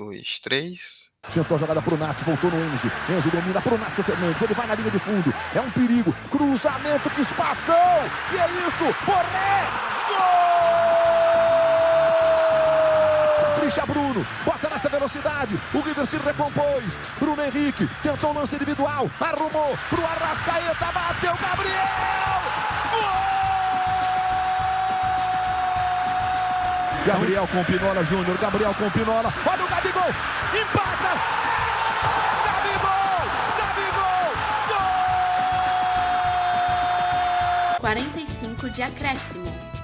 dois, três. Tentou a jogada pro Nath, voltou no Enzo. Enzo domina pro Nath Fernandes. Ele vai na linha de fundo. É um perigo. Cruzamento, que espação! E é isso! Borré! Gol! Capricha Bruno. Bota nessa velocidade. O River se recompôs. Bruno Henrique tentou o lance individual. Arrumou pro Arrascaeta. Bateu Gabriel! Gabriel com Pinola Júnior, Gabriel com Pinola, olha Gabigol, empata! Gabigol! Gabigol! Gol! 45 de acréscimo.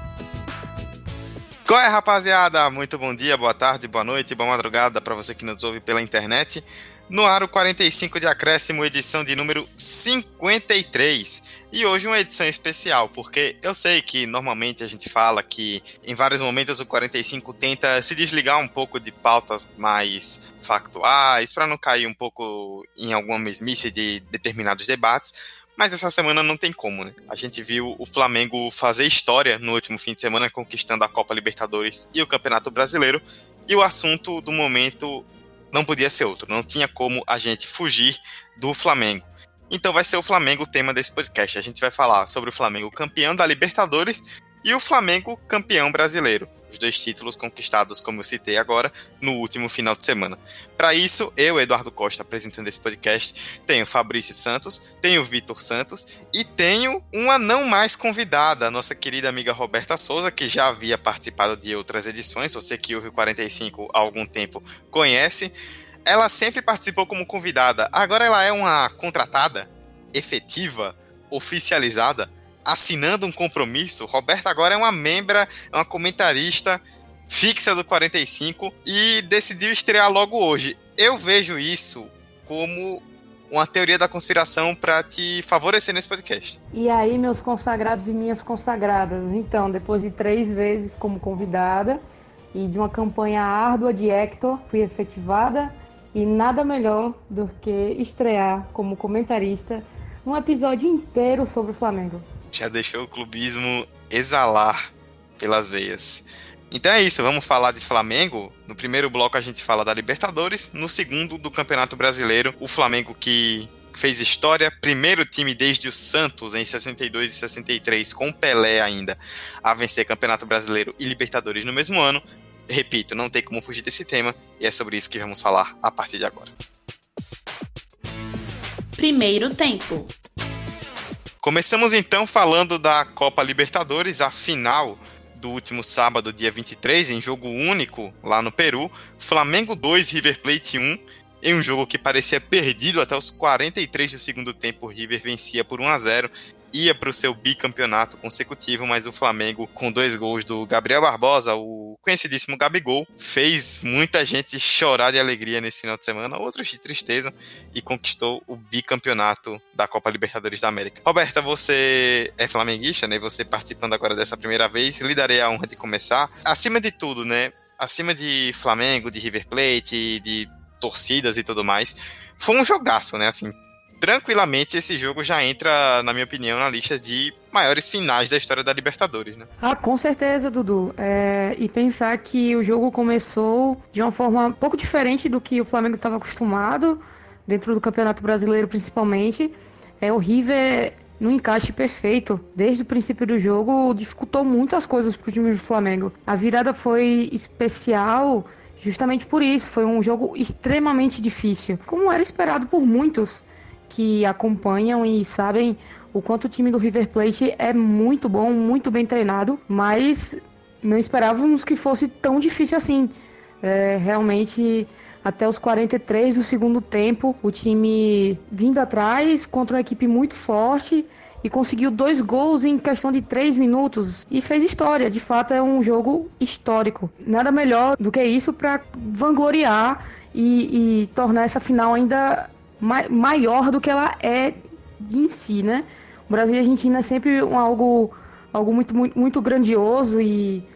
Qual é, rapaziada? Muito bom dia, boa tarde, boa noite, boa madrugada para você que nos ouve pela internet. No Aro 45 de Acréscimo, edição de número 53. E hoje uma edição especial, porque eu sei que normalmente a gente fala que em vários momentos o 45 tenta se desligar um pouco de pautas mais factuais, para não cair um pouco em alguma mesmice de determinados debates. Mas essa semana não tem como, né? A gente viu o Flamengo fazer história no último fim de semana, conquistando a Copa Libertadores e o Campeonato Brasileiro. E o assunto do momento não podia ser outro, não tinha como a gente fugir do Flamengo. Então vai ser o Flamengo o tema desse podcast. A gente vai falar sobre o Flamengo campeão da Libertadores e o Flamengo campeão brasileiro. Os dois títulos conquistados, como eu citei agora, no último final de semana. Para isso, eu, Eduardo Costa, apresentando esse podcast, tenho Fabrício Santos, tenho Vitor Santos e tenho uma não mais convidada, nossa querida amiga Roberta Souza, que já havia participado de outras edições. Você que ouve o 45 há algum tempo conhece. Ela sempre participou como convidada, agora ela é uma contratada, efetiva, oficializada assinando um compromisso. Roberta agora é uma membra, é uma comentarista fixa do 45 e decidiu estrear logo hoje. Eu vejo isso como uma teoria da conspiração para te favorecer nesse podcast. E aí, meus consagrados e minhas consagradas. Então, depois de três vezes como convidada e de uma campanha árdua de Hector, fui efetivada e nada melhor do que estrear como comentarista um episódio inteiro sobre o Flamengo já deixou o clubismo exalar pelas veias. Então é isso, vamos falar de Flamengo. No primeiro bloco a gente fala da Libertadores, no segundo do Campeonato Brasileiro, o Flamengo que fez história, primeiro time desde o Santos em 62 e 63 com Pelé ainda a vencer Campeonato Brasileiro e Libertadores no mesmo ano. Repito, não tem como fugir desse tema e é sobre isso que vamos falar a partir de agora. Primeiro tempo. Começamos então falando da Copa Libertadores, a final do último sábado, dia 23, em jogo único lá no Peru. Flamengo 2, River Plate 1. Em um jogo que parecia perdido até os 43 do segundo tempo, o River vencia por 1 a 0 ia para o seu bicampeonato consecutivo, mas o Flamengo, com dois gols do Gabriel Barbosa, o conhecidíssimo Gabigol, fez muita gente chorar de alegria nesse final de semana, outros de tristeza, e conquistou o bicampeonato da Copa Libertadores da América. Roberta, você é flamenguista, né? Você participando agora dessa primeira vez, lhe darei a honra de começar. Acima de tudo, né? Acima de Flamengo, de River Plate, de torcidas e tudo mais, foi um jogaço, né? Assim, tranquilamente esse jogo já entra, na minha opinião, na lista de maiores finais da história da Libertadores, né? Ah, com certeza, Dudu. É, e pensar que o jogo começou de uma forma um pouco diferente do que o Flamengo estava acostumado, dentro do Campeonato Brasileiro principalmente. É o River no encaixe perfeito. Desde o princípio do jogo, dificultou muitas coisas para o time do Flamengo. A virada foi especial justamente por isso. Foi um jogo extremamente difícil, como era esperado por muitos que acompanham e sabem o quanto o time do River Plate é muito bom, muito bem treinado, mas não esperávamos que fosse tão difícil assim. É, realmente, até os 43 do segundo tempo, o time vindo atrás contra uma equipe muito forte e conseguiu dois gols em questão de três minutos e fez história. De fato, é um jogo histórico. Nada melhor do que isso para vangloriar e, e tornar essa final ainda maior do que ela é em si, né? O Brasil e a Argentina é sempre um, algo, algo muito, muito, muito grandioso e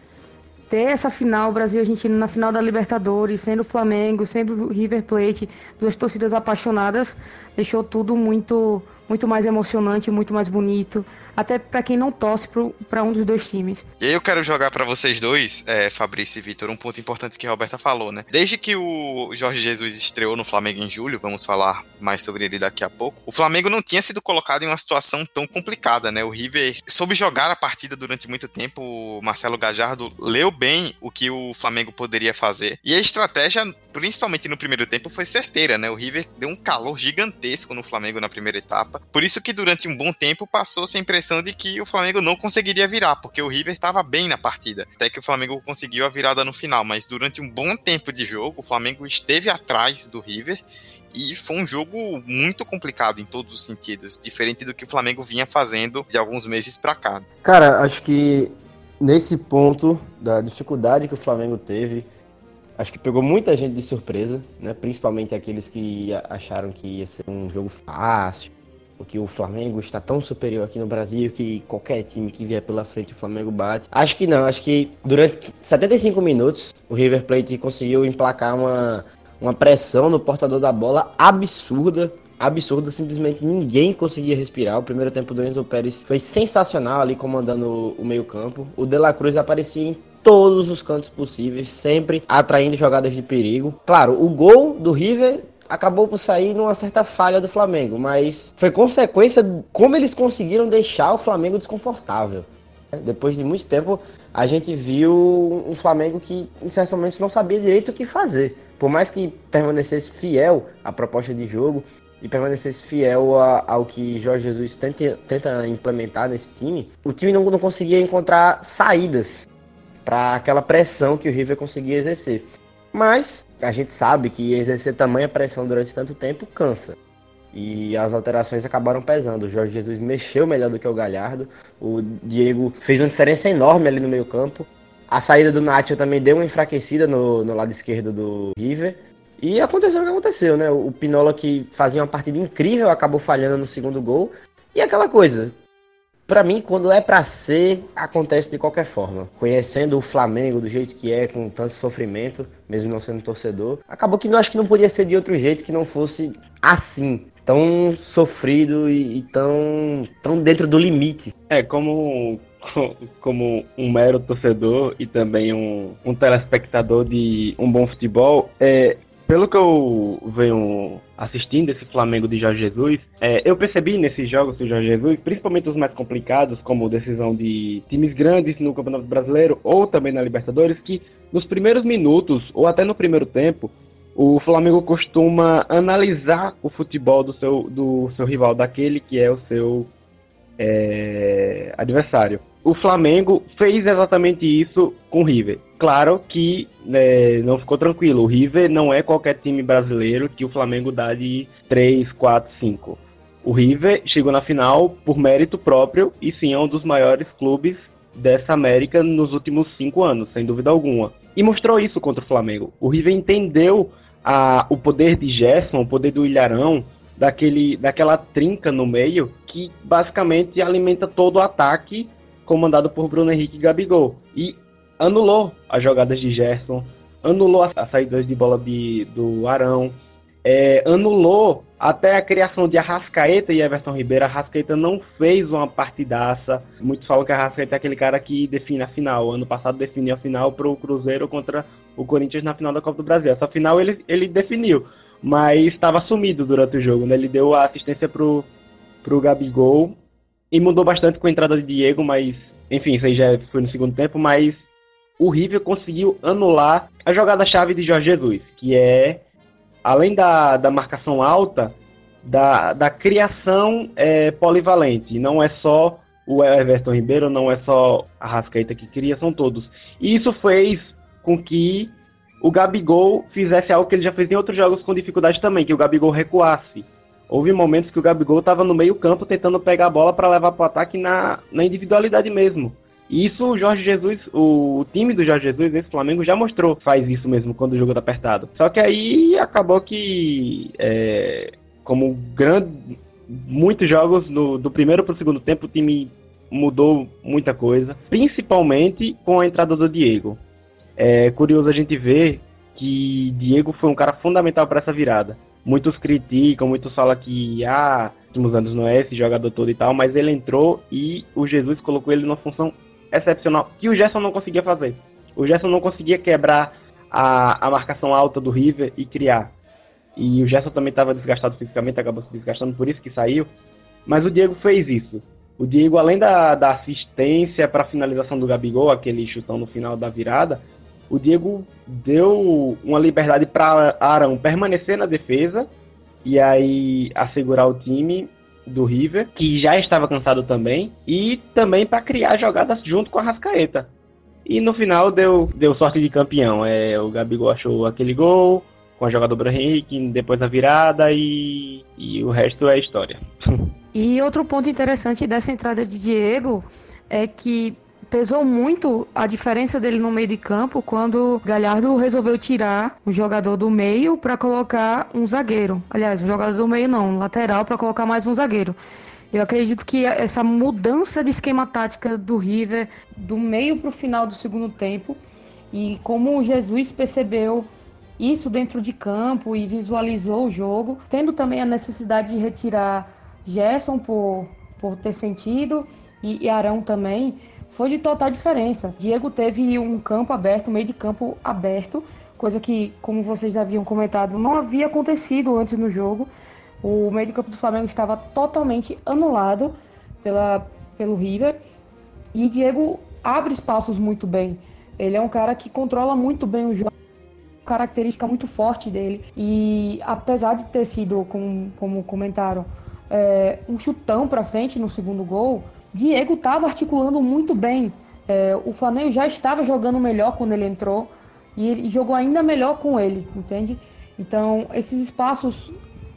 ter essa final, Brasil e Argentina na final da Libertadores, sendo o Flamengo, sempre o River Plate, duas torcidas apaixonadas, deixou tudo muito, muito mais emocionante, muito mais bonito, até para quem não torce para um dos dois times. E aí eu quero jogar para vocês dois, é, Fabrício e Vitor, um ponto importante que a Roberta falou, né? Desde que o Jorge Jesus estreou no Flamengo em julho, vamos falar mais sobre ele daqui a pouco, o Flamengo não tinha sido colocado em uma situação tão complicada, né? O River soube jogar a partida durante muito tempo, o Marcelo Gajardo leu bem o que o Flamengo poderia fazer. E a estratégia, principalmente no primeiro tempo, foi certeira, né? O River deu um calor gigantesco no Flamengo na primeira etapa. Por isso que durante um bom tempo passou-se a impressão de que o Flamengo não conseguiria virar, porque o River estava bem na partida. Até que o Flamengo conseguiu a virada no final, mas durante um bom tempo de jogo, o Flamengo esteve atrás do River e foi um jogo muito complicado em todos os sentidos, diferente do que o Flamengo vinha fazendo de alguns meses para cá. Cara, acho que nesse ponto da dificuldade que o Flamengo teve, acho que pegou muita gente de surpresa, né? Principalmente aqueles que acharam que ia ser um jogo fácil, porque o Flamengo está tão superior aqui no Brasil que qualquer time que vier pela frente o Flamengo bate. Acho que não, acho que durante 75 minutos o River Plate conseguiu emplacar uma, uma pressão no portador da bola absurda. Absurda, simplesmente ninguém conseguia respirar. O primeiro tempo do Enzo Pérez foi sensacional ali comandando o meio-campo. O De La Cruz aparecia em todos os cantos possíveis, sempre atraindo jogadas de perigo. Claro, o gol do River acabou por sair numa certa falha do Flamengo, mas foi consequência de como eles conseguiram deixar o Flamengo desconfortável. Depois de muito tempo, a gente viu um Flamengo que, em certos momentos, não sabia direito o que fazer. Por mais que permanecesse fiel à proposta de jogo e permanecesse fiel a, ao que Jorge Jesus tenta, tenta, implementar nesse time, o time não, não conseguia encontrar saídas para aquela pressão que o River conseguia exercer. Mas a gente sabe que exercer tamanha pressão durante tanto tempo cansa. E as alterações acabaram pesando. O Jorge Jesus mexeu melhor do que o Galhardo. O Diego fez uma diferença enorme ali no meio campo. A saída do Nacho também deu uma enfraquecida no, no lado esquerdo do River. E aconteceu o que aconteceu, né? O Pinola que fazia uma partida incrível acabou falhando no segundo gol. E aquela coisa, para mim, quando é para ser, acontece de qualquer forma. Conhecendo o Flamengo do jeito que é, com tanto sofrimento, mesmo não sendo torcedor, acabou que não acho que não podia ser de outro jeito que não fosse assim, tão sofrido e, e tão, tão dentro do limite. É, como como um mero torcedor e também um, um telespectador de um bom futebol, é, pelo que eu venho assistindo esse Flamengo de Jorge Jesus, é, eu percebi nesses jogos do Jorge Jesus, principalmente os mais complicados, como decisão de times grandes no Campeonato Brasileiro ou também na Libertadores, que nos primeiros minutos ou até no primeiro tempo, o Flamengo costuma analisar o futebol do seu, do seu rival, daquele que é o seu é, adversário o Flamengo fez exatamente isso com o River. Claro que né, não ficou tranquilo. O River não é qualquer time brasileiro que o Flamengo dá de 3, 4, 5. O River chegou na final por mérito próprio e sim é um dos maiores clubes dessa América nos últimos cinco anos, sem dúvida alguma. E mostrou isso contra o Flamengo. O River entendeu a, o poder de Gerson, o poder do Ilharão, daquele, daquela trinca no meio que basicamente alimenta todo o ataque comandado por Bruno Henrique e Gabigol. E anulou as jogadas de Gerson, anulou as saídas de bola de, do Arão, é, anulou até a criação de Arrascaeta e Everton Ribeiro. Arrascaeta não fez uma partidaça. Muitos falam que Arrascaeta é aquele cara que define a final. Ano passado definiu a final para o Cruzeiro contra o Corinthians na final da Copa do Brasil. Essa final ele, ele definiu, mas estava sumido durante o jogo. Né? Ele deu a assistência para o Gabigol e mudou bastante com a entrada de Diego, mas enfim, isso aí já foi no segundo tempo, mas o River conseguiu anular a jogada-chave de Jorge Jesus, que é, além da, da marcação alta, da, da criação é, polivalente. Não é só o Everton Ribeiro, não é só a Rascaeta que cria, são todos. E isso fez com que o Gabigol fizesse algo que ele já fez em outros jogos com dificuldade também, que o Gabigol recuasse houve momentos que o Gabigol estava no meio campo tentando pegar a bola para levar para o ataque na, na individualidade mesmo. E isso o Jorge Jesus, o time do Jorge Jesus, esse Flamengo, já mostrou faz isso mesmo quando o jogo tá apertado. Só que aí acabou que, é, como grande, muitos jogos no, do primeiro para o segundo tempo, o time mudou muita coisa, principalmente com a entrada do Diego. É curioso a gente ver que Diego foi um cara fundamental para essa virada muitos criticam, muitos falam que ah, últimos anos não é esse jogador todo e tal, mas ele entrou e o Jesus colocou ele numa função excepcional que o Gerson não conseguia fazer. O Gerson não conseguia quebrar a, a marcação alta do River e criar. E o Gerson também estava desgastado fisicamente, acabou se desgastando, por isso que saiu. Mas o Diego fez isso. O Diego, além da, da assistência para a finalização do Gabigol, aquele chutão no final da virada, o Diego deu uma liberdade para Arão permanecer na defesa e aí assegurar o time do River, que já estava cansado também, e também para criar jogadas junto com a Rascaeta. E no final deu, deu sorte de campeão. É, o Gabigol achou aquele gol com a jogada do Henrique, depois a virada e, e o resto é história. E outro ponto interessante dessa entrada de Diego é que pesou muito a diferença dele no meio de campo quando Galhardo resolveu tirar o jogador do meio para colocar um zagueiro. Aliás, o jogador do meio não, lateral para colocar mais um zagueiro. Eu acredito que essa mudança de esquema tática do River do meio para o final do segundo tempo e como o Jesus percebeu isso dentro de campo e visualizou o jogo, tendo também a necessidade de retirar Gerson por, por ter sentido e, e Arão também, foi de total diferença. Diego teve um campo aberto, um meio de campo aberto, coisa que, como vocês haviam comentado, não havia acontecido antes no jogo. O meio de campo do Flamengo estava totalmente anulado pela, pelo River. E Diego abre espaços muito bem. Ele é um cara que controla muito bem o jogo, característica muito forte dele. E apesar de ter sido, como, como comentaram, é, um chutão para frente no segundo gol, Diego estava articulando muito bem. É, o Flamengo já estava jogando melhor quando ele entrou e ele jogou ainda melhor com ele, entende? Então, esses espaços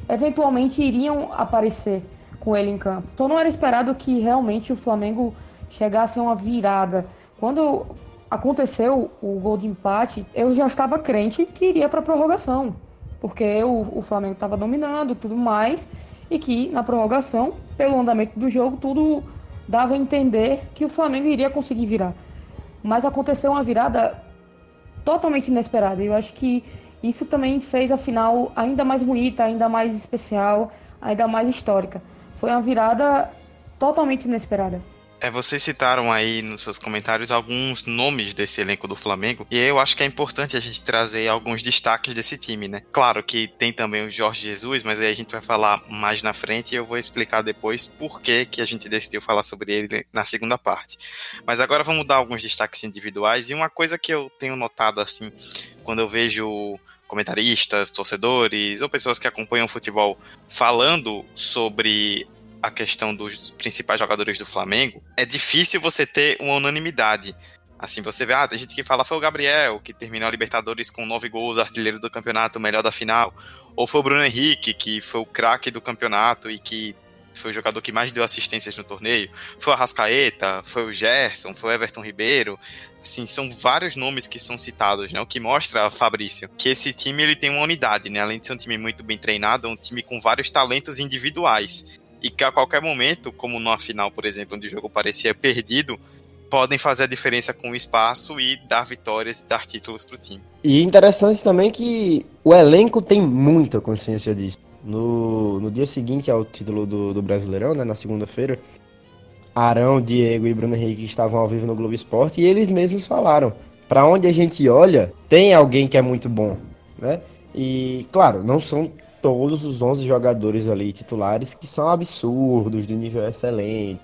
eventualmente iriam aparecer com ele em campo. Então, não era esperado que realmente o Flamengo chegasse a uma virada. Quando aconteceu o gol de empate, eu já estava crente que iria para a prorrogação, porque o, o Flamengo estava dominando tudo mais e que na prorrogação, pelo andamento do jogo, tudo dava a entender que o Flamengo iria conseguir virar. Mas aconteceu uma virada totalmente inesperada. E eu acho que isso também fez a final ainda mais bonita, ainda mais especial, ainda mais histórica. Foi uma virada totalmente inesperada. É, vocês citaram aí nos seus comentários alguns nomes desse elenco do Flamengo, e eu acho que é importante a gente trazer alguns destaques desse time, né? Claro que tem também o Jorge Jesus, mas aí a gente vai falar mais na frente e eu vou explicar depois por que, que a gente decidiu falar sobre ele na segunda parte. Mas agora vamos dar alguns destaques individuais, e uma coisa que eu tenho notado assim, quando eu vejo comentaristas, torcedores ou pessoas que acompanham o futebol falando sobre a questão dos principais jogadores do Flamengo, é difícil você ter uma unanimidade. Assim, você vê, ah, tem gente que fala foi o Gabriel, que terminou a Libertadores com nove gols, artilheiro do campeonato, melhor da final. Ou foi o Bruno Henrique, que foi o craque do campeonato e que foi o jogador que mais deu assistências no torneio. Foi o Arrascaeta, foi o Gerson, foi o Everton Ribeiro. Assim, são vários nomes que são citados, né? O que mostra, Fabrício, que esse time ele tem uma unidade, né? Além de ser um time muito bem treinado, é um time com vários talentos individuais e que a qualquer momento, como numa final, por exemplo, onde o jogo parecia perdido, podem fazer a diferença com o espaço e dar vitórias e dar títulos para o time. E interessante também que o elenco tem muita consciência disso. No, no dia seguinte ao título do, do Brasileirão, né, na segunda-feira, Arão, Diego e Bruno Henrique estavam ao vivo no Globo Esporte e eles mesmos falaram: para onde a gente olha, tem alguém que é muito bom, né? E claro, não são todos os 11 jogadores ali titulares que são absurdos, de nível excelente.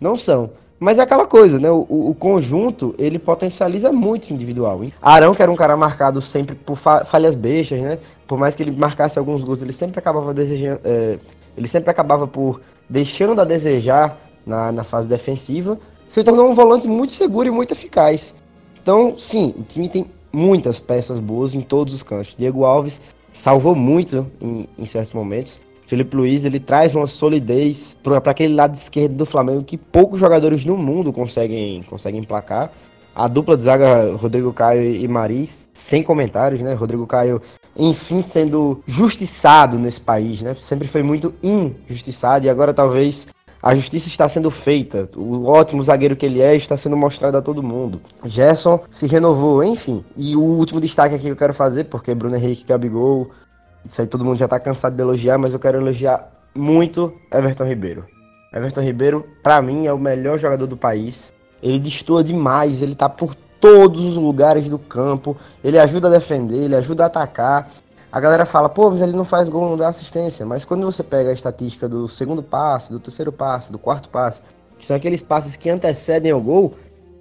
Não são. Mas é aquela coisa, né? O, o, conjunto, ele potencializa muito individual. Hein? Arão, que era um cara marcado sempre por falhas bestas, né? Por mais que ele marcasse alguns gols, ele sempre acabava desejando. É, ele sempre acabava por deixando a desejar na, na fase defensiva. Se tornou um volante muito seguro e muito eficaz. Então, sim, o time tem muitas peças boas em todos os cantos. Diego Alves salvou muito em, em certos momentos. Felipe Luiz ele traz uma solidez para aquele lado esquerdo do Flamengo que poucos jogadores no mundo conseguem, conseguem emplacar. A dupla de zaga Rodrigo Caio e Mari, sem comentários, né? Rodrigo Caio, enfim, sendo justiçado nesse país, né? Sempre foi muito injustiçado e agora talvez a justiça está sendo feita. O ótimo zagueiro que ele é está sendo mostrado a todo mundo. Gerson se renovou, enfim. E o último destaque aqui que eu quero fazer, porque Bruno Henrique, Gabigol, isso aí todo mundo já está cansado de elogiar, mas eu quero elogiar muito Everton Ribeiro. Everton Ribeiro, para mim, é o melhor jogador do país. Ele destoa demais, ele tá por todos os lugares do campo, ele ajuda a defender, ele ajuda a atacar. A galera fala, pô, mas ele não faz gol, não dá assistência. Mas quando você pega a estatística do segundo passe, do terceiro passe, do quarto passe, que são aqueles passes que antecedem o gol,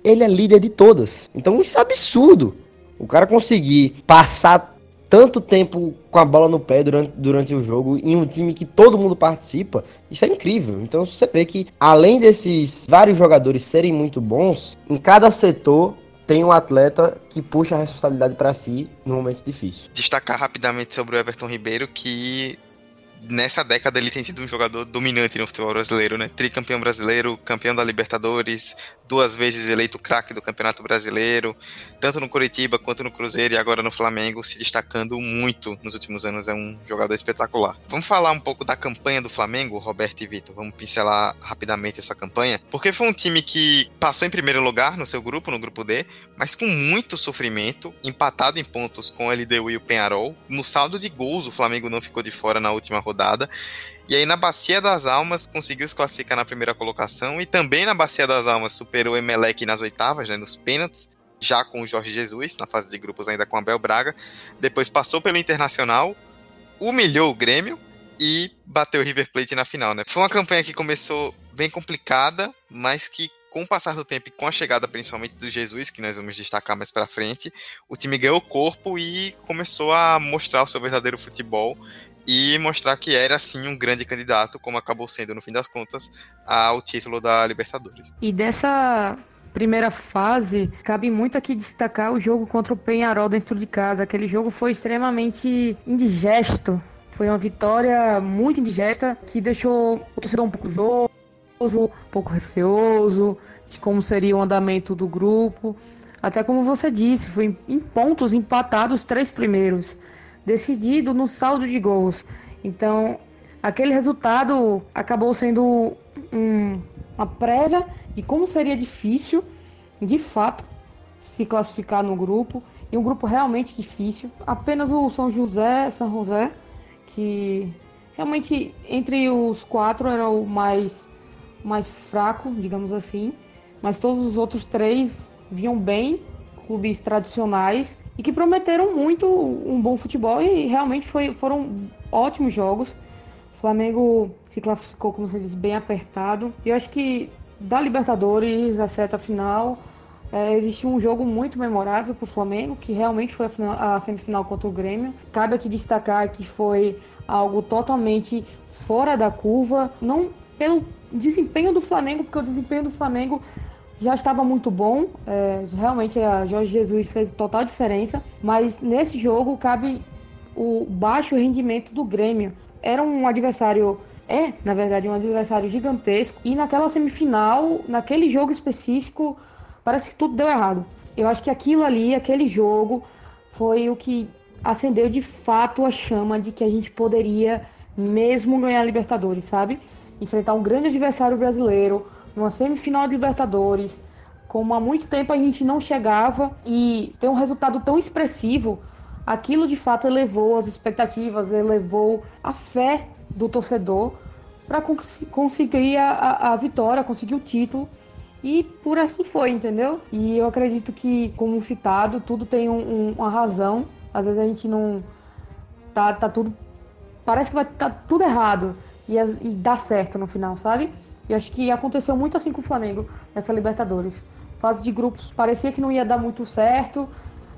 ele é líder de todas. Então isso é absurdo. O cara conseguir passar tanto tempo com a bola no pé durante, durante o jogo em um time que todo mundo participa, isso é incrível. Então você vê que além desses vários jogadores serem muito bons, em cada setor tem um atleta que puxa a responsabilidade para si no momento difícil. Destacar rapidamente sobre o Everton Ribeiro que nessa década ele tem sido um jogador dominante no futebol brasileiro, né? Tricampeão brasileiro, campeão da Libertadores, duas vezes eleito craque do Campeonato Brasileiro, tanto no Curitiba quanto no Cruzeiro e agora no Flamengo, se destacando muito nos últimos anos. É um jogador espetacular. Vamos falar um pouco da campanha do Flamengo, Roberto e Vitor. Vamos pincelar rapidamente essa campanha, porque foi um time que passou em primeiro lugar no seu grupo, no grupo D, mas com muito sofrimento, empatado em pontos com o LDU e o Penharol. No saldo de gols, o Flamengo não ficou de fora na última rodada. E aí na Bacia das Almas conseguiu se classificar na primeira colocação e também na Bacia das Almas superou o Emelec nas oitavas, né, nos pênaltis, já com o Jorge Jesus, na fase de grupos ainda com Abel Braga. Depois passou pelo Internacional, humilhou o Grêmio e bateu o River Plate na final, né? Foi uma campanha que começou bem complicada, mas que com o passar do tempo e com a chegada principalmente do Jesus, que nós vamos destacar mais para frente, o time ganhou corpo e começou a mostrar o seu verdadeiro futebol e mostrar que era sim um grande candidato, como acabou sendo no fim das contas, ao título da Libertadores. E dessa primeira fase, cabe muito aqui destacar o jogo contra o Penharol dentro de casa. Aquele jogo foi extremamente indigesto. Foi uma vitória muito indigesta que deixou o torcedor um pouco zoso, um pouco receoso de como seria o andamento do grupo. Até como você disse, foi em pontos empatados os três primeiros decidido no saldo de gols. Então, aquele resultado acabou sendo um, uma prévia de como seria difícil, de fato, se classificar no grupo. E um grupo realmente difícil. Apenas o São José, São José, que realmente entre os quatro era o mais, mais fraco, digamos assim. Mas todos os outros três vinham bem, clubes tradicionais e que prometeram muito um bom futebol e realmente foi, foram ótimos jogos. O Flamengo se classificou, como você disse, bem apertado. E eu acho que da Libertadores, a seta final, é, existe um jogo muito memorável para o Flamengo, que realmente foi a, final, a, semifinal contra o Grêmio. Cabe aqui destacar que foi algo totalmente fora da curva, não pelo desempenho do Flamengo, porque o desempenho do Flamengo já estava muito bom. É, realmente a Jorge Jesus fez total diferença. Mas nesse jogo cabe o baixo rendimento do Grêmio. Era um adversário. É, na verdade, um adversário gigantesco. E naquela semifinal, naquele jogo específico, parece que tudo deu errado. Eu acho que aquilo ali, aquele jogo, foi o que acendeu de fato a chama de que a gente poderia mesmo ganhar a Libertadores, sabe? Enfrentar um grande adversário brasileiro, numa semifinal de Libertadores, como há muito tempo a gente não chegava e ter um resultado tão expressivo, aquilo de fato elevou as expectativas, elevou a fé do torcedor para cons conseguir a, a, vitória, conseguir o título. E por assim foi, entendeu? E eu acredito que, como citado, tudo tem um, um, uma razão. Às vezes a gente não. Tá, tá tudo. Parece que vai tá tudo errado. E, e dá certo no final, sabe? E acho que aconteceu muito assim com o Flamengo nessa Libertadores. Fase de grupos parecia que não ia dar muito certo,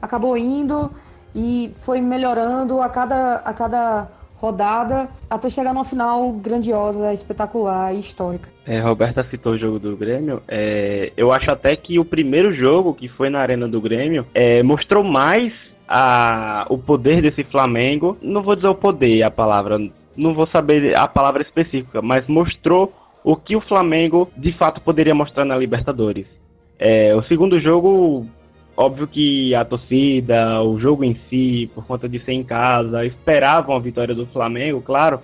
acabou indo e foi melhorando a cada, a cada rodada até chegar numa final grandiosa, espetacular e histórica. É, Roberta citou o jogo do Grêmio. É, eu acho até que o primeiro jogo, que foi na Arena do Grêmio, é, mostrou mais a, o poder desse Flamengo. Não vou dizer o poder, a palavra, não vou saber a palavra específica, mas mostrou o que o Flamengo de fato poderia mostrar na Libertadores. É, o segundo jogo, óbvio que a torcida, o jogo em si, por conta de ser em casa, esperavam a vitória do Flamengo, claro,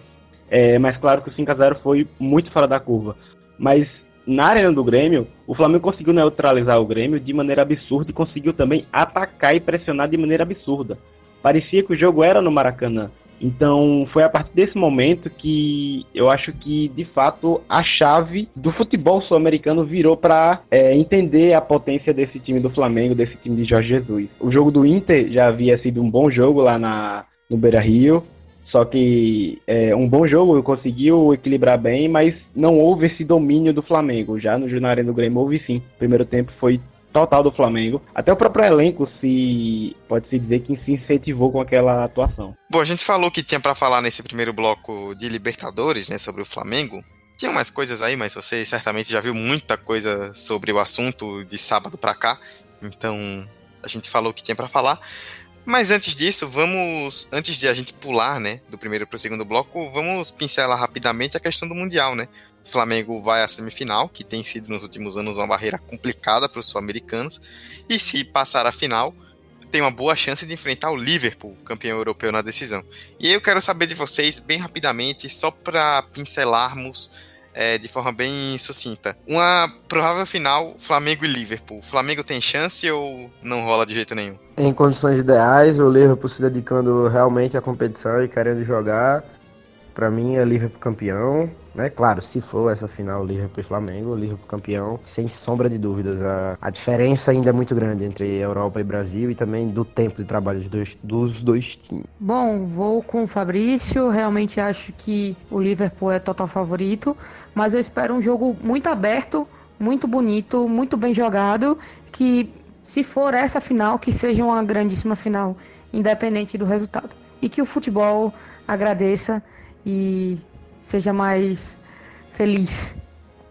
é, mas claro que o 5 a 0 foi muito fora da curva. Mas na arena do Grêmio, o Flamengo conseguiu neutralizar o Grêmio de maneira absurda e conseguiu também atacar e pressionar de maneira absurda. Parecia que o jogo era no Maracanã. Então foi a partir desse momento que eu acho que de fato a chave do futebol sul-americano virou para é, entender a potência desse time do Flamengo, desse time de Jorge Jesus. O jogo do Inter já havia sido um bom jogo lá na, no Beira Rio, só que é, um bom jogo, conseguiu equilibrar bem, mas não houve esse domínio do Flamengo. Já no Jornal do Grêmio houve sim. O primeiro tempo foi total do Flamengo. Até o próprio elenco se pode-se dizer que se incentivou com aquela atuação. Bom, a gente falou que tinha para falar nesse primeiro bloco de Libertadores, né, sobre o Flamengo. Tinha mais coisas aí, mas você certamente já viu muita coisa sobre o assunto de sábado para cá. Então, a gente falou que tinha para falar. Mas antes disso, vamos. Antes de a gente pular, né, do primeiro para o segundo bloco, vamos pincelar rapidamente a questão do Mundial, né? O Flamengo vai à semifinal, que tem sido nos últimos anos uma barreira complicada para os sul-americanos. E se passar a final, tem uma boa chance de enfrentar o Liverpool, campeão europeu na decisão. E eu quero saber de vocês, bem rapidamente, só para pincelarmos é, de forma bem sucinta. Uma provável final Flamengo e Liverpool. Flamengo tem chance ou não rola de jeito nenhum? Em condições ideais, o Liverpool se dedicando realmente à competição e querendo jogar. Para mim é Liverpool campeão. Né? Claro, se for essa final Liverpool e Flamengo, Liverpool campeão, sem sombra de dúvidas. A, a diferença ainda é muito grande entre Europa e Brasil e também do tempo de trabalho dos dois, dos dois times. Bom, vou com o Fabrício. Realmente acho que o Liverpool é total favorito, mas eu espero um jogo muito aberto, muito bonito, muito bem jogado, que se for essa final, que seja uma grandíssima final, independente do resultado. E que o futebol agradeça e seja mais feliz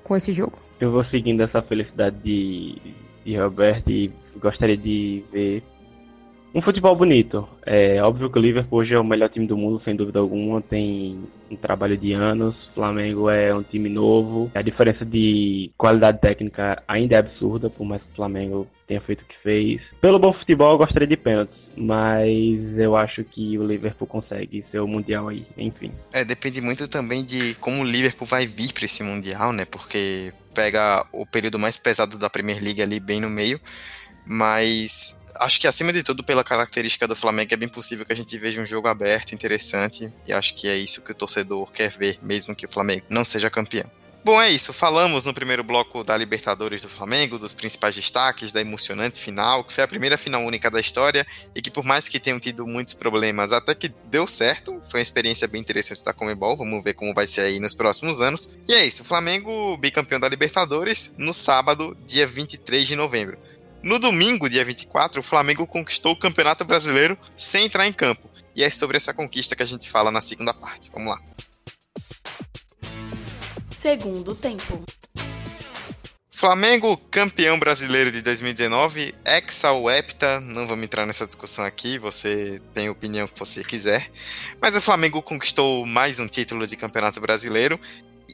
com esse jogo. Eu vou seguindo essa felicidade de, de Roberto e gostaria de ver um futebol bonito. É óbvio que o Liverpool hoje é o melhor time do mundo, sem dúvida alguma. Tem um trabalho de anos. Flamengo é um time novo. A diferença de qualidade técnica ainda é absurda, por mais que o Flamengo tenha feito o que fez. Pelo bom futebol, eu gostaria de pênaltis mas eu acho que o Liverpool consegue ser o Mundial aí, enfim. É, depende muito também de como o Liverpool vai vir para esse Mundial, né? Porque pega o período mais pesado da Premier League ali bem no meio, mas acho que acima de tudo, pela característica do Flamengo, é bem possível que a gente veja um jogo aberto, interessante, e acho que é isso que o torcedor quer ver, mesmo que o Flamengo não seja campeão. Bom, é isso. Falamos no primeiro bloco da Libertadores do Flamengo, dos principais destaques, da emocionante final, que foi a primeira final única da história e que, por mais que tenham tido muitos problemas, até que deu certo. Foi uma experiência bem interessante da Comebol. Vamos ver como vai ser aí nos próximos anos. E é isso. Flamengo bicampeão da Libertadores no sábado, dia 23 de novembro. No domingo, dia 24, o Flamengo conquistou o Campeonato Brasileiro sem entrar em campo. E é sobre essa conquista que a gente fala na segunda parte. Vamos lá segundo tempo. Flamengo campeão brasileiro de 2019, exa ou hepta, não vamos entrar nessa discussão aqui, você tem a opinião que você quiser. Mas o Flamengo conquistou mais um título de campeonato brasileiro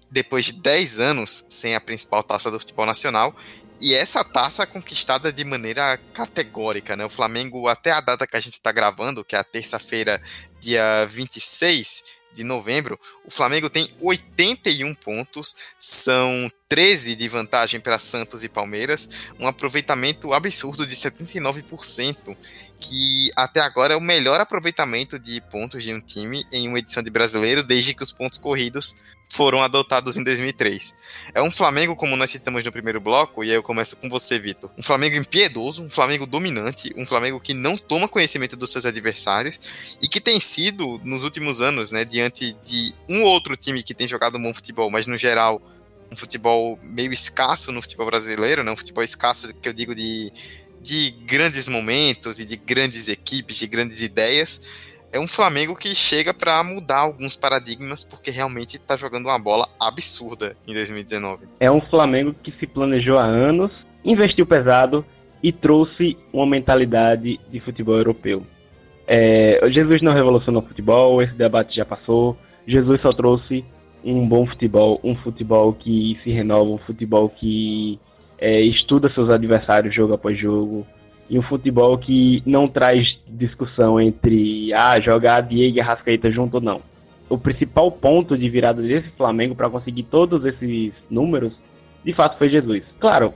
depois de 10 anos sem a principal taça do futebol nacional. E essa taça conquistada de maneira categórica, né? O Flamengo, até a data que a gente está gravando, que é a terça-feira, dia 26, de novembro, o Flamengo tem 81 pontos, são 13 de vantagem para Santos e Palmeiras, um aproveitamento absurdo de 79%, que até agora é o melhor aproveitamento de pontos de um time em uma edição de brasileiro desde que os pontos corridos foram adotados em 2003. É um Flamengo, como nós citamos no primeiro bloco, e aí eu começo com você, Vitor. Um Flamengo impiedoso, um Flamengo dominante, um Flamengo que não toma conhecimento dos seus adversários e que tem sido, nos últimos anos, né, diante de um outro time que tem jogado um bom futebol, mas no geral um futebol meio escasso no futebol brasileiro, né, um futebol escasso que eu digo de, de grandes momentos e de grandes equipes, de grandes ideias é um Flamengo que chega para mudar alguns paradigmas, porque realmente está jogando uma bola absurda em 2019. É um Flamengo que se planejou há anos, investiu pesado e trouxe uma mentalidade de futebol europeu. É, Jesus não revolucionou o futebol, esse debate já passou. Jesus só trouxe um bom futebol, um futebol que se renova, um futebol que é, estuda seus adversários jogo após jogo, e um futebol que não traz discussão entre ah, jogar Diego e Arrascaeta junto ou não. O principal ponto de virada desse Flamengo para conseguir todos esses números, de fato, foi Jesus. Claro,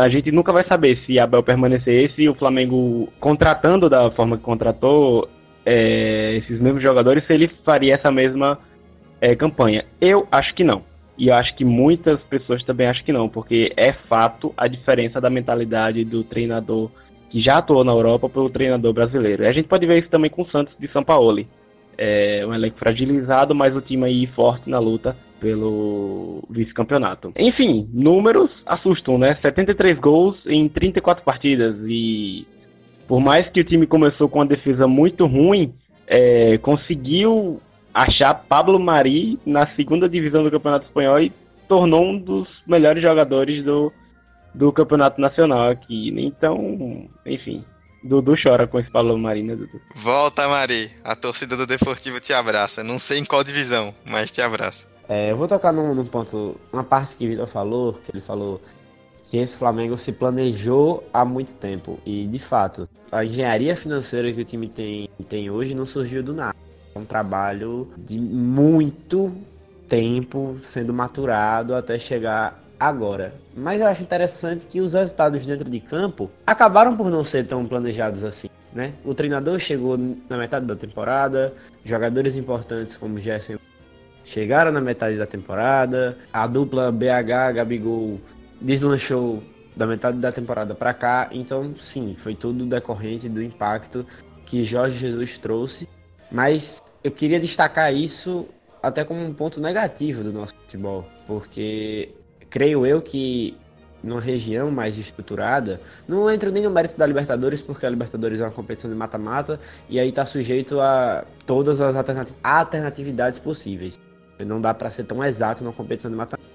a gente nunca vai saber se Abel permanecesse e o Flamengo contratando da forma que contratou, é, esses mesmos jogadores se ele faria essa mesma é, campanha. Eu acho que não. E eu acho que muitas pessoas também acham que não, porque é fato a diferença da mentalidade do treinador que já atuou na Europa para o treinador brasileiro. E a gente pode ver isso também com o Santos de São Paulo. É um elenco fragilizado, mas o time aí forte na luta pelo vice-campeonato. Enfim, números assustam, né? 73 gols em 34 partidas e por mais que o time começou com uma defesa muito ruim, é, conseguiu achar Pablo Mari na segunda divisão do Campeonato Espanhol e tornou um dos melhores jogadores do, do Campeonato Nacional aqui. Então, enfim, Dudu chora com esse Pablo Mari, né, Dudu? Volta, Mari. A torcida do Deportivo te abraça. Não sei em qual divisão, mas te abraça. É, eu vou tocar num, num ponto, uma parte que o Vitor falou, que ele falou que esse Flamengo se planejou há muito tempo. E, de fato, a engenharia financeira que o time tem, tem hoje não surgiu do nada. É um trabalho de muito tempo sendo maturado até chegar agora. Mas eu acho interessante que os resultados dentro de campo acabaram por não ser tão planejados assim. Né? O treinador chegou na metade da temporada, jogadores importantes como Gerson chegaram na metade da temporada, a dupla BH Gabigol deslanchou da metade da temporada para cá, então sim, foi tudo decorrente do impacto que Jorge Jesus trouxe, mas eu queria destacar isso até como um ponto negativo do nosso futebol, porque creio eu que numa região mais estruturada, não entro nem no mérito da Libertadores, porque a Libertadores é uma competição de mata-mata e aí está sujeito a todas as alternatividades possíveis. Não dá para ser tão exato numa competição de mata-mata.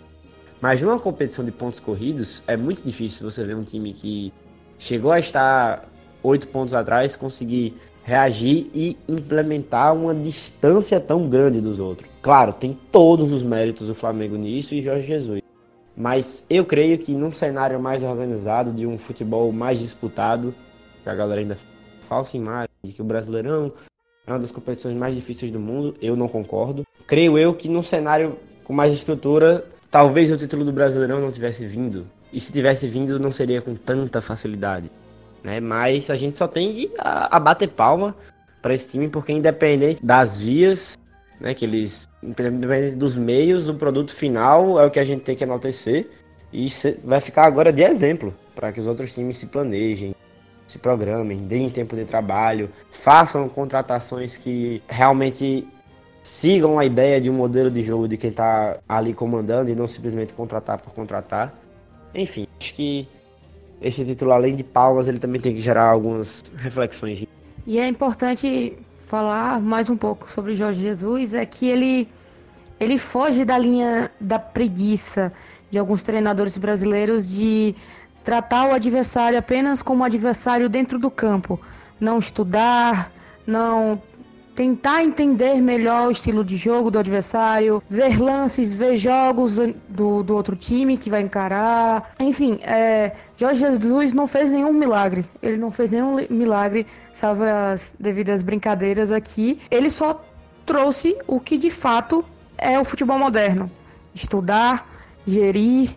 Mas numa competição de pontos corridos, é muito difícil você ver um time que chegou a estar oito pontos atrás conseguir reagir e implementar uma distância tão grande dos outros. Claro, tem todos os méritos do Flamengo nisso e Jorge Jesus. Mas eu creio que num cenário mais organizado, de um futebol mais disputado, que a galera ainda falsa imagem de que o Brasileirão é uma das competições mais difíceis do mundo, eu não concordo. Creio eu que num cenário com mais estrutura, talvez o título do Brasileirão não tivesse vindo. E se tivesse vindo, não seria com tanta facilidade. Né? Mas a gente só tem a, a bater palma para esse time, porque independente das vias, né, que eles, independente dos meios, o produto final é o que a gente tem que enaltecer. E vai ficar agora de exemplo para que os outros times se planejem, se programem, deem tempo de trabalho, façam contratações que realmente sigam a ideia de um modelo de jogo de quem está ali comandando e não simplesmente contratar por contratar. Enfim, acho que esse título, além de palmas, ele também tem que gerar algumas reflexões. E é importante falar mais um pouco sobre Jorge Jesus, é que ele, ele foge da linha da preguiça de alguns treinadores brasileiros de tratar o adversário apenas como adversário dentro do campo, não estudar, não tentar entender melhor o estilo de jogo do adversário, ver lances, ver jogos do, do outro time que vai encarar. Enfim, é, Jorge Jesus não fez nenhum milagre. Ele não fez nenhum milagre, salvo as devidas brincadeiras aqui. Ele só trouxe o que de fato é o futebol moderno: estudar, gerir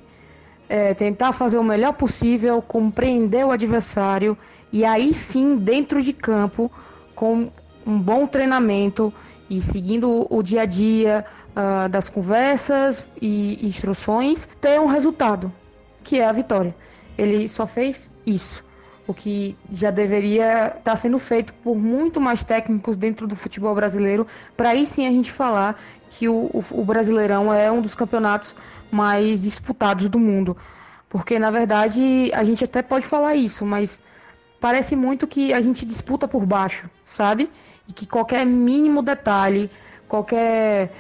é, tentar fazer o melhor possível, compreender o adversário e aí sim, dentro de campo, com um bom treinamento e seguindo o dia a dia uh, das conversas e instruções, ter um resultado, que é a vitória. Ele só fez isso. O que já deveria estar tá sendo feito por muito mais técnicos dentro do futebol brasileiro, para aí sim a gente falar que o, o, o Brasileirão é um dos campeonatos mais disputados do mundo. Porque, na verdade, a gente até pode falar isso, mas parece muito que a gente disputa por baixo, sabe? E que qualquer mínimo detalhe, qualquer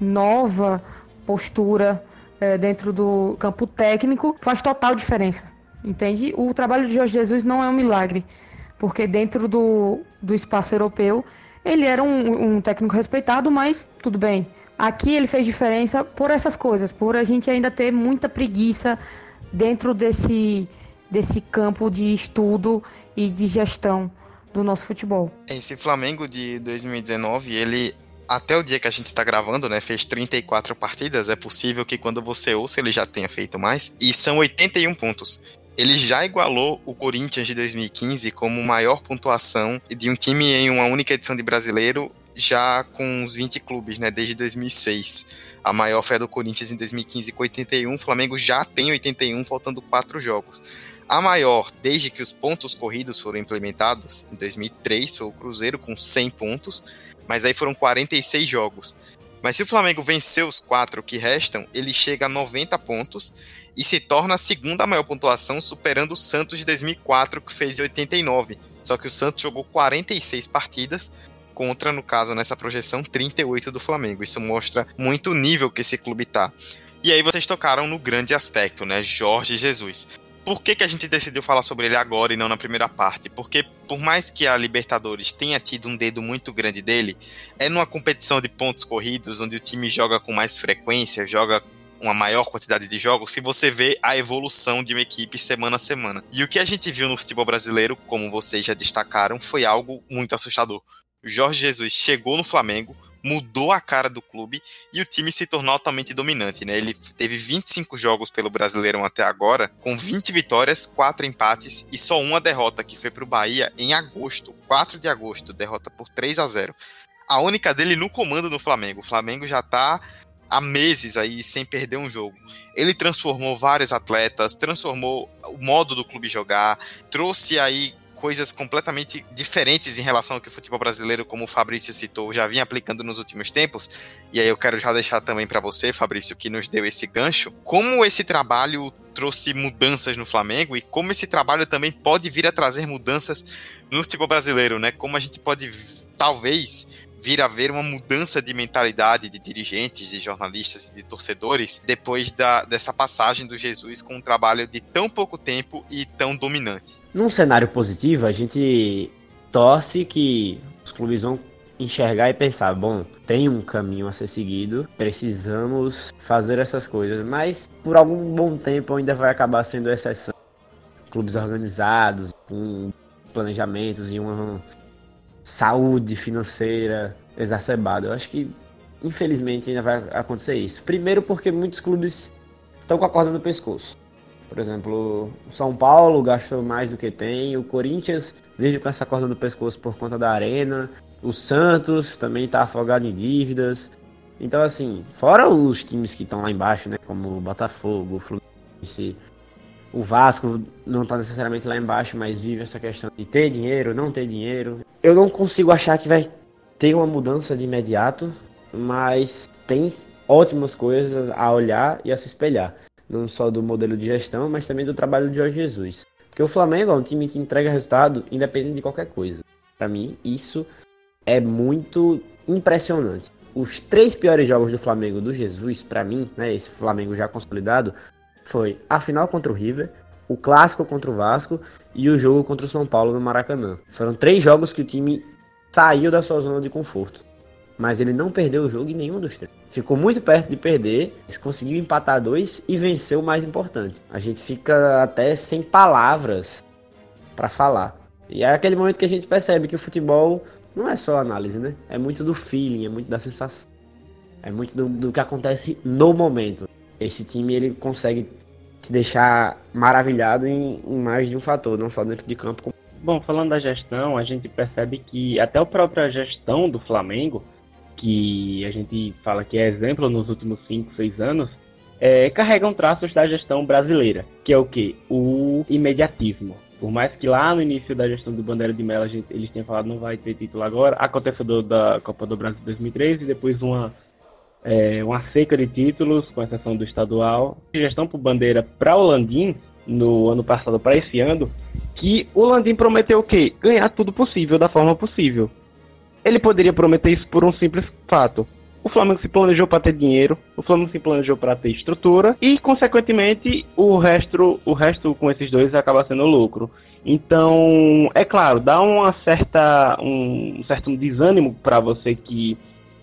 nova postura é, dentro do campo técnico faz total diferença, entende? O trabalho de Jorge Jesus não é um milagre, porque dentro do, do espaço europeu ele era um, um técnico respeitado, mas tudo bem Aqui ele fez diferença por essas coisas, por a gente ainda ter muita preguiça dentro desse, desse campo de estudo e de gestão do nosso futebol. Esse Flamengo de 2019, ele até o dia que a gente está gravando, né, fez 34 partidas. É possível que quando você ouça ele já tenha feito mais. E são 81 pontos. ele já igualou o Corinthians de 2015 como maior pontuação de um time em uma única edição de brasileiro, já com os 20 clubes, né, desde 2006. A maior foi a do Corinthians em 2015 com 81, o Flamengo já tem 81, faltando quatro jogos. A maior, desde que os pontos corridos foram implementados, em 2003, foi o Cruzeiro com 100 pontos, mas aí foram 46 jogos. Mas se o Flamengo vencer os quatro que restam, ele chega a 90 pontos e se torna a segunda maior pontuação, superando o Santos de 2004, que fez 89. Só que o Santos jogou 46 partidas, contra, no caso, nessa projeção, 38 do Flamengo. Isso mostra muito o nível que esse clube tá. E aí vocês tocaram no grande aspecto, né? Jorge Jesus. Por que, que a gente decidiu falar sobre ele agora e não na primeira parte? Porque por mais que a Libertadores tenha tido um dedo muito grande dele, é numa competição de pontos corridos, onde o time joga com mais frequência, joga uma maior quantidade de jogos, se você vê a evolução de uma equipe semana a semana. E o que a gente viu no futebol brasileiro, como vocês já destacaram, foi algo muito assustador. Jorge Jesus chegou no Flamengo, mudou a cara do clube e o time se tornou altamente dominante, né? Ele teve 25 jogos pelo Brasileirão até agora, com 20 vitórias, 4 empates e só uma derrota que foi para o Bahia em agosto, 4 de agosto, derrota por 3 a 0. A única dele no comando no Flamengo. O Flamengo já está há meses aí sem perder um jogo. Ele transformou vários atletas, transformou o modo do clube jogar, trouxe aí coisas completamente diferentes em relação ao que o futebol brasileiro, como o Fabrício citou, já vinha aplicando nos últimos tempos. E aí eu quero já deixar também para você, Fabrício, que nos deu esse gancho, como esse trabalho trouxe mudanças no Flamengo e como esse trabalho também pode vir a trazer mudanças no futebol brasileiro, né? Como a gente pode talvez vir a ver uma mudança de mentalidade de dirigentes, de jornalistas e de torcedores depois da, dessa passagem do Jesus com um trabalho de tão pouco tempo e tão dominante. Num cenário positivo, a gente torce que os clubes vão enxergar e pensar, bom, tem um caminho a ser seguido, precisamos fazer essas coisas, mas por algum bom tempo ainda vai acabar sendo exceção. Clubes organizados, com planejamentos e uma saúde financeira exacerbada. Eu acho que, infelizmente, ainda vai acontecer isso. Primeiro, porque muitos clubes estão com a corda no pescoço. Por exemplo, o São Paulo gastou mais do que tem, o Corinthians vive com essa corda no pescoço por conta da arena, o Santos também está afogado em dívidas. Então, assim, fora os times que estão lá embaixo, né, como o Botafogo, o Fluminense, o Vasco não está necessariamente lá embaixo, mas vive essa questão de ter dinheiro, não ter dinheiro. Eu não consigo achar que vai ter uma mudança de imediato, mas tem ótimas coisas a olhar e a se espelhar. Não só do modelo de gestão, mas também do trabalho de Jorge Jesus. Porque o Flamengo é um time que entrega resultado independente de qualquer coisa. Para mim, isso é muito impressionante. Os três piores jogos do Flamengo do Jesus, para mim, né, esse Flamengo já consolidado, foi a final contra o River, o clássico contra o Vasco e o jogo contra o São Paulo no Maracanã. Foram três jogos que o time saiu da sua zona de conforto. Mas ele não perdeu o jogo em nenhum dos três. Ficou muito perto de perder, conseguiu empatar dois e venceu o mais importante. A gente fica até sem palavras para falar. E é aquele momento que a gente percebe que o futebol não é só análise, né? É muito do feeling, é muito da sensação. É muito do, do que acontece no momento. Esse time ele consegue te deixar maravilhado em, em mais de um fator, não só dentro de campo. Bom, falando da gestão, a gente percebe que até a própria gestão do Flamengo, que a gente fala que é exemplo nos últimos 5, 6 anos, é, carregam traços da gestão brasileira, que é o que? O imediatismo. Por mais que lá no início da gestão do Bandeira de Mello gente, eles tenham falado não vai ter título agora, aconteceu da Copa do Brasil 2003 e depois uma é, uma seca de títulos, com exceção do estadual. Gestão por bandeira para o Landim, no ano passado para esse ano, que o Landim prometeu o quê? Ganhar tudo possível, da forma possível. Ele poderia prometer isso por um simples fato. O Flamengo se planejou para ter dinheiro, o Flamengo se planejou para ter estrutura e, consequentemente, o resto, o resto com esses dois acaba sendo lucro. Então, é claro, dá uma certa, um certo desânimo para você que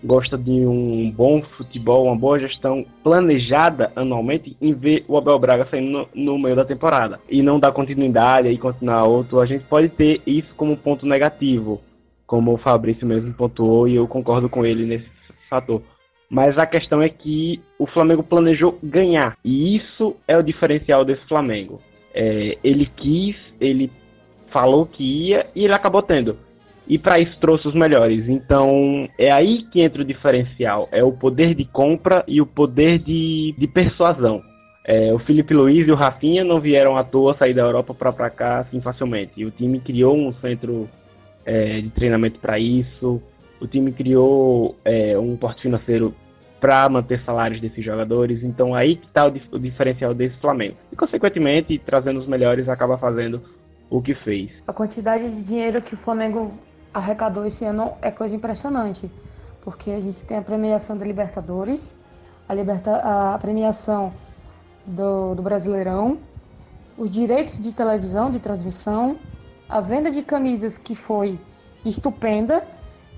gosta de um bom futebol, uma boa gestão planejada anualmente, em ver o Abel Braga saindo no, no meio da temporada e não dar continuidade e continuar outro, a gente pode ter isso como ponto negativo, como o Fabrício mesmo pontuou e eu concordo com ele nesse fator. Mas a questão é que o Flamengo planejou ganhar e isso é o diferencial desse Flamengo. É, ele quis, ele falou que ia e ele acabou tendo. E para isso trouxe os melhores. Então é aí que entra o diferencial: é o poder de compra e o poder de, de persuasão. É, o Felipe Luiz e o Rafinha não vieram à toa sair da Europa para cá assim facilmente. E o time criou um centro é, de treinamento para isso. O time criou é, um porte financeiro para manter salários desses jogadores. Então aí que está o, o, diferencial desse Flamengo. E consequentemente, trazendo os melhores, acaba fazendo o que fez. A quantidade de dinheiro que o Flamengo arrecadou esse ano é coisa impressionante, porque a gente tem a premiação da Libertadores, a, liberta a premiação do, do Brasileirão, os direitos de televisão, de transmissão, a venda de camisas que foi estupenda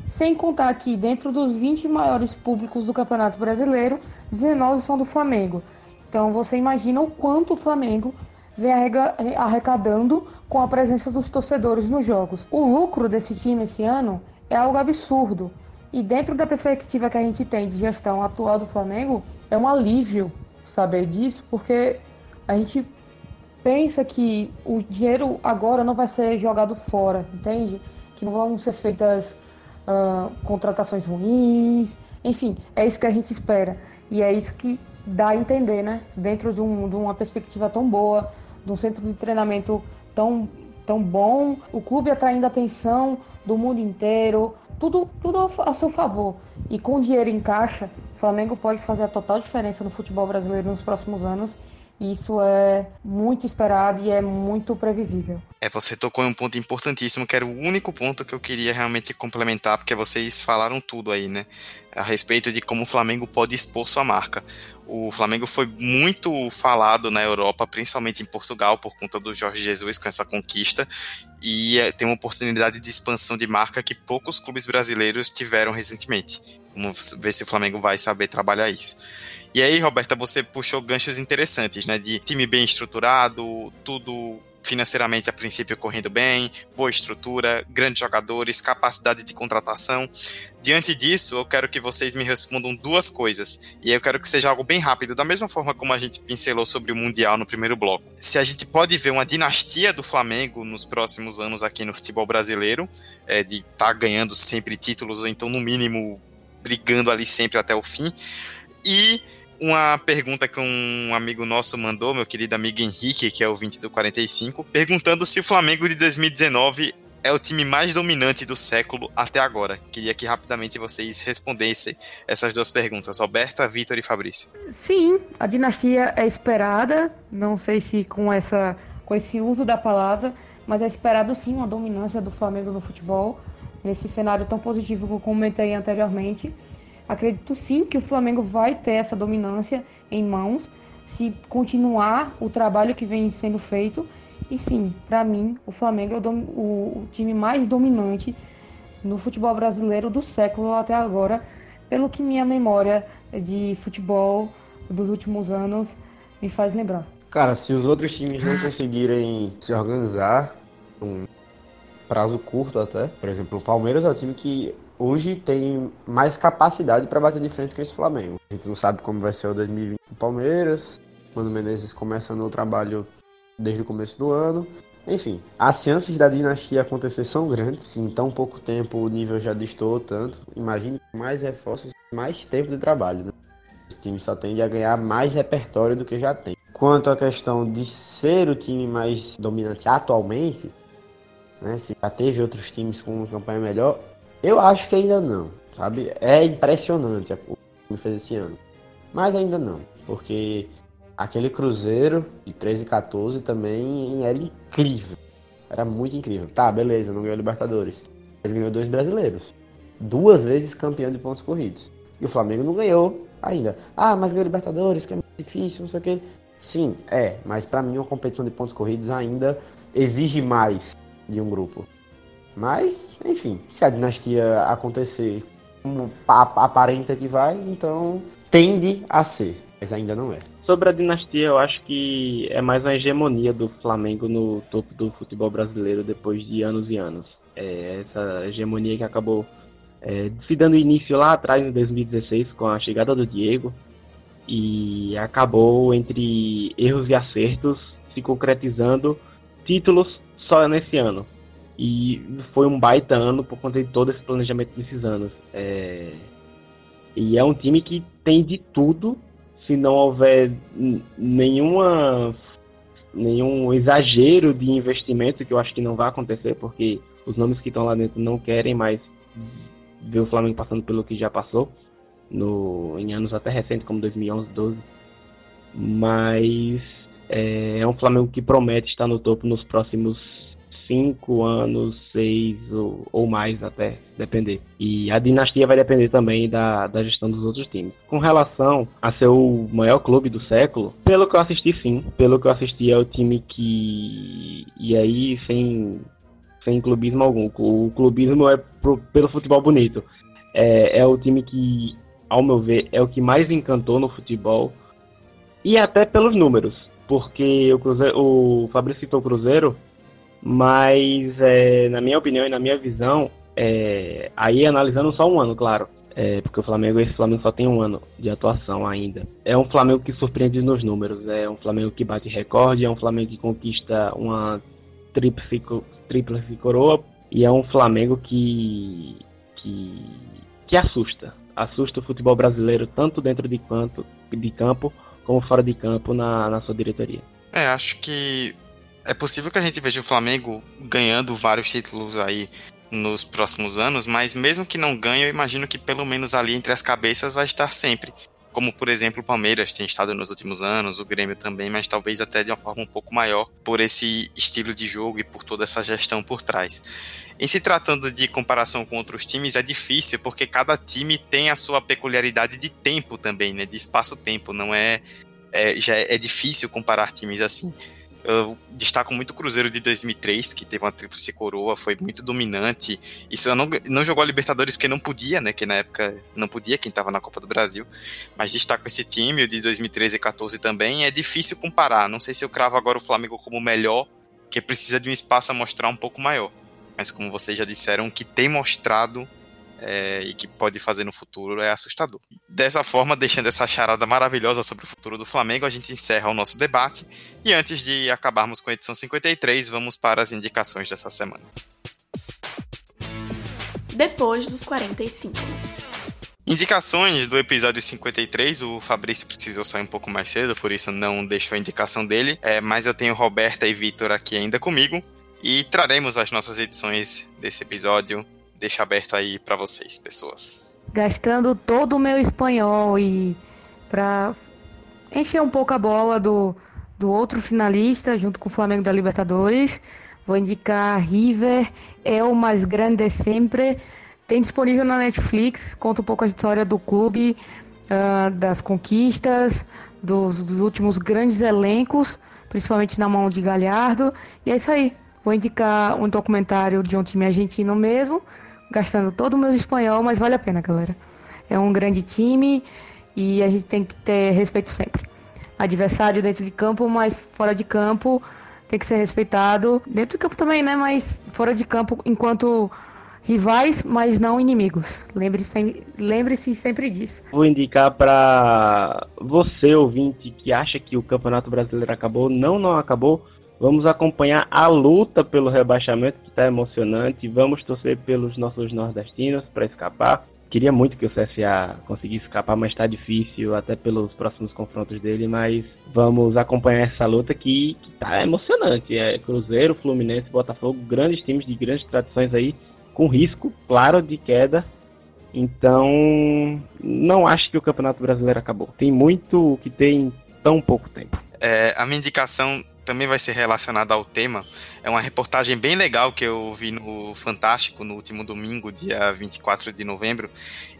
sem contar que dentro dos 20 maiores públicos do Campeonato Brasileiro, 19 são do Flamengo. Então você imagina o quanto o Flamengo vem arrecadando com a presença dos torcedores nos jogos. O lucro desse time esse ano é algo absurdo. E dentro da perspectiva que a gente tem de gestão atual do Flamengo, é um alívio saber disso, porque a gente pensa que o dinheiro agora não vai ser jogado fora, entende? Que não vão ser feitas uh, contratações ruins, enfim, é isso que a gente espera. E é isso que dá a entender, né? Dentro de, um, de uma perspectiva tão boa, de um centro de treinamento tão, tão bom, o clube atraindo atenção do mundo inteiro, tudo, tudo a seu favor. E com dinheiro em caixa, o Flamengo pode fazer a total diferença no futebol brasileiro nos próximos anos isso é muito esperado e é muito previsível. É, você tocou em um ponto importantíssimo, que era o único ponto que eu queria realmente complementar, porque vocês falaram tudo aí, né? A respeito de como o Flamengo pode expor sua marca. O Flamengo foi muito falado na Europa, principalmente em Portugal, por conta do Jorge Jesus com essa conquista, e é, tem uma oportunidade de expansão de marca que poucos clubes brasileiros tiveram recentemente. Vamos ver se o Flamengo vai saber trabalhar isso. E aí, Roberta, você puxou ganchos interessantes, né? De time bem estruturado, tudo financeiramente a princípio correndo bem, boa estrutura, grandes jogadores, capacidade de contratação. Diante disso, eu quero que vocês me respondam duas coisas. E eu quero que seja algo bem rápido, da mesma forma como a gente pincelou sobre o Mundial no primeiro bloco. Se a gente pode ver uma dinastia do Flamengo nos próximos anos aqui no futebol brasileiro, é, de estar tá ganhando sempre títulos, ou então, no mínimo, brigando ali sempre até o fim. E uma pergunta que um amigo nosso mandou, meu querido amigo Henrique, que é o 20 do 45, perguntando se o Flamengo de 2019 é o time mais dominante do século até agora. Queria que rapidamente vocês respondessem essas duas perguntas, Roberta, Vitor e Fabrício. Sim, a dinastia é esperada, não sei se com essa com esse uso da palavra, mas é esperado sim uma dominância do Flamengo no futebol, nesse cenário tão positivo que eu comentei anteriormente. Acredito sim que o Flamengo vai ter essa dominância em mãos se continuar o trabalho que vem sendo feito. E sim, para mim, o Flamengo é o, o, time mais dominante no futebol brasileiro do século até agora, pelo que minha memória de futebol dos últimos anos me faz lembrar. Cara, se os outros times não conseguirem se organizar, um prazo curto até, por exemplo, o Palmeiras é o time que hoje tem mais capacidade para bater de frente com esse Flamengo. A gente não sabe como vai ser o 2020 do Palmeiras, quando o Menezes começa no trabalho desde o começo do ano. Enfim, as chances da dinastia acontecer são grandes. Se em tão pouco tempo o nível já distou tanto, imagine mais reforços, mais tempo de trabalho. Né? Esse time só tende a ganhar mais repertório do que já tem. Quanto à questão de ser o time mais dominante atualmente, né, se já teve outros times com uma campanha melhor, eu acho que ainda não, sabe? É impressionante o que fez esse ano. Mas ainda não, porque aquele Cruzeiro de 13 e 14 também era incrível. Era muito incrível. Tá, beleza, não ganhou Libertadores. Mas ganhou dois brasileiros. Duas vezes campeão de pontos corridos. E o Flamengo não ganhou ainda. Ah, mas ganhou Libertadores, que é muito difícil, não sei o quê. Sim, é, mas para mim uma competição de pontos corridos ainda exige mais de um grupo. Mas, enfim, se a dinastia acontecer como aparenta que vai, então tende a ser, mas ainda não é. Sobre a dinastia, eu acho que é mais uma hegemonia do Flamengo no topo do futebol brasileiro depois de anos e anos. É essa hegemonia que acabou é, se dando início lá atrás, em 2016, com a chegada do Diego, e acabou entre erros e acertos se concretizando títulos só nesse ano. E foi um baita ano por conta de todo esse planejamento desses anos. É... E é um time que tem de tudo, se não houver nenhuma nenhum exagero de investimento, que eu acho que não vai acontecer, porque os nomes que estão lá dentro não querem mais ver o Flamengo passando pelo que já passou no, em anos até recentes, como 2011, 12. Mas é, é um Flamengo que promete estar no topo nos próximos cinco anos, seis ou, ou, mais até, depender. E a dinastia vai depender também da, da gestão dos outros times. Com relação a ser o maior clube do século, pelo que eu assisti sim, pelo que eu assisti é o time que... E aí, sem, sem clubismo algum, o clubismo é pro, pelo futebol bonito. É, é o time que, ao meu ver, é o que mais encantou no futebol, e até pelos números, porque o, Cruzeiro, o Fabrício citou o Cruzeiro, mas, é, na minha opinião e na minha visão, é, aí analisando só um ano, claro, é, porque o Flamengo, esse Flamengo só tem um ano de atuação ainda. É um Flamengo que surpreende nos números, é um Flamengo que bate recorde, é um Flamengo que conquista uma tríplice, tríplice coroa e é um Flamengo que, que, que assusta. Assusta o futebol brasileiro tanto dentro de, canto, de campo como fora de campo na, na sua diretoria. É, acho que é possível que a gente veja o Flamengo ganhando vários títulos aí nos próximos anos, mas mesmo que não ganhe, eu imagino que pelo menos ali entre as cabeças vai estar sempre. Como, por exemplo, o Palmeiras tem estado nos últimos anos, o Grêmio também, mas talvez até de uma forma um pouco maior por esse estilo de jogo e por toda essa gestão por trás. Em se tratando de comparação com outros times, é difícil, porque cada time tem a sua peculiaridade de tempo também, né? De espaço-tempo. Não é, é. Já é difícil comparar times assim. Eu destaco muito o Cruzeiro de 2003, que teve uma tríplice coroa, foi muito dominante. Isso não, não jogou a Libertadores porque não podia, né? Que na época não podia, quem estava na Copa do Brasil. Mas destaco esse time, o de 2013 e 14 também. É difícil comparar. Não sei se eu cravo agora o Flamengo como melhor, que precisa de um espaço a mostrar um pouco maior. Mas como vocês já disseram, que tem mostrado é, e que pode fazer no futuro é assustador. Dessa forma, deixando essa charada maravilhosa sobre o futuro do Flamengo, a gente encerra o nosso debate. E antes de acabarmos com a edição 53, vamos para as indicações dessa semana. Depois dos 45. Indicações do episódio 53, o Fabrício precisou sair um pouco mais cedo, por isso não deixou a indicação dele, é, mas eu tenho Roberta e Vitor aqui ainda comigo e traremos as nossas edições desse episódio deixa aberto aí para vocês, pessoas. Gastando todo o meu espanhol e para encher um pouco a bola do, do outro finalista, junto com o Flamengo da Libertadores, vou indicar River, é o mais grande sempre. Tem disponível na Netflix, conta um pouco a história do clube, uh, das conquistas, dos, dos últimos grandes elencos, principalmente na mão de Galhardo. E é isso aí. Vou indicar um documentário de um time argentino mesmo, gastando todo o meu espanhol, mas vale a pena, galera. É um grande time e a gente tem que ter respeito sempre. Adversário dentro de campo, mas fora de campo tem que ser respeitado. Dentro de campo também, né? Mas fora de campo enquanto rivais, mas não inimigos. Lembre-se lembre sempre disso. Vou indicar para você, ouvinte, que acha que o Campeonato Brasileiro acabou. Não, não acabou Vamos acompanhar a luta pelo rebaixamento, que está emocionante. Vamos torcer pelos nossos nordestinos para escapar. Queria muito que o CSA conseguisse escapar, mas está difícil, até pelos próximos confrontos dele. Mas vamos acompanhar essa luta que, está emocionante. É Cruzeiro, Fluminense, Botafogo, grandes times de grandes tradições aí, com risco, claro, de queda. Então, não acho que o Campeonato Brasileiro acabou. Tem muito que tem tão pouco tempo. É, a minha indicação também vai ser relacionada ao tema. É uma reportagem bem legal que eu vi no Fantástico no último domingo, dia 24 de novembro.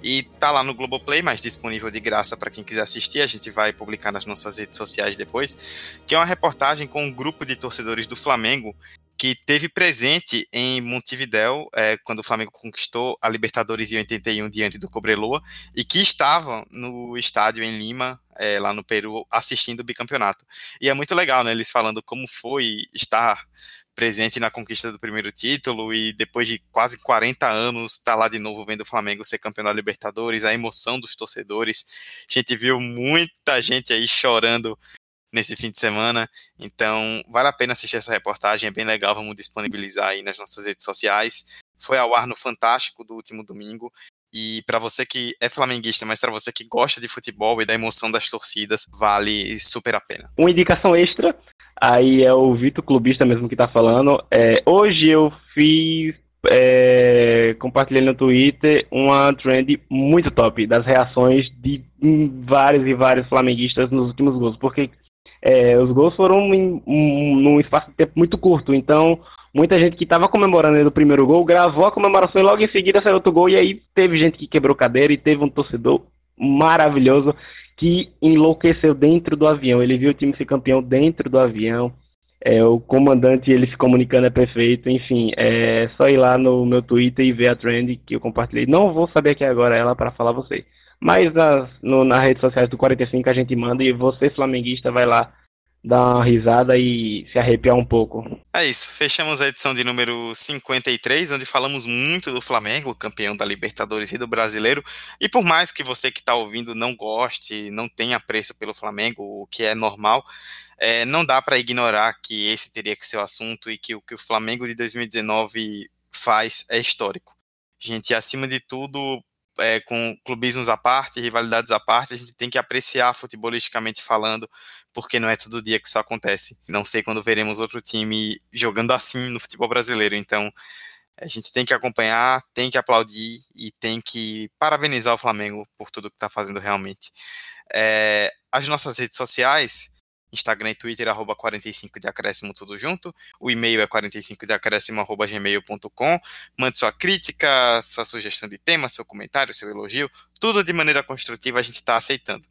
E tá lá no Globoplay, mas disponível de graça para quem quiser assistir. A gente vai publicar nas nossas redes sociais depois. Que é uma reportagem com um grupo de torcedores do Flamengo que teve presente em Montevidéu é, quando o Flamengo conquistou a Libertadores em 81 diante do Cobreloa e que estavam no estádio em Lima, é, lá no Peru, assistindo o bicampeonato. E é muito legal, né? Eles falando como foi estar presente na conquista do primeiro título e depois de quase 40 anos estar tá lá de novo vendo o Flamengo ser campeão da Libertadores, a emoção dos torcedores. A gente viu muita gente aí chorando nesse fim de semana. Então, vale a pena assistir essa reportagem, é bem legal, vamos disponibilizar aí nas nossas redes sociais. Foi ao ar no Fantástico do último domingo. E para você que é flamenguista, mas para você que gosta de futebol e da emoção das torcidas, vale super a pena. Uma indicação extra, aí é o Vitor Clubista mesmo que tá falando. É, hoje eu fiz é, compartilhei no Twitter uma trend muito top das reações de vários e vários flamenguistas nos últimos gols, porque é, os gols foram em um, num espaço de tempo muito curto, então muita gente que estava comemorando o primeiro gol gravou a comemoração e logo em seguida saiu outro gol, e aí teve gente que quebrou cadeira e teve um torcedor maravilhoso que enlouqueceu dentro do avião. Ele viu o time ser campeão dentro do avião. É, o comandante ele se comunicando é perfeito. Enfim, é só ir lá no meu Twitter e ver a trend que eu compartilhei. Não vou saber aqui agora ela para falar você. Mas nas, no, nas redes sociais do 45 a gente manda e você, flamenguista, vai lá dar uma risada e se arrepiar um pouco. É isso, fechamos a edição de número 53, onde falamos muito do Flamengo, campeão da Libertadores e do Brasileiro. E por mais que você que está ouvindo não goste, não tenha apreço pelo Flamengo, o que é normal, é, não dá para ignorar que esse teria que ser o assunto e que o que o Flamengo de 2019 faz é histórico. Gente, acima de tudo, é, com clubismos à parte, rivalidades à parte, a gente tem que apreciar futebolisticamente falando, porque não é todo dia que isso acontece. Não sei quando veremos outro time jogando assim no futebol brasileiro. Então, a gente tem que acompanhar, tem que aplaudir e tem que parabenizar o Flamengo por tudo que está fazendo realmente. É, as nossas redes sociais Instagram e Twitter, arroba 45 de acréscimo, tudo junto. O e-mail é 45 de acréscimo, arroba gmail.com. Mande sua crítica, sua sugestão de tema, seu comentário, seu elogio, tudo de maneira construtiva a gente está aceitando.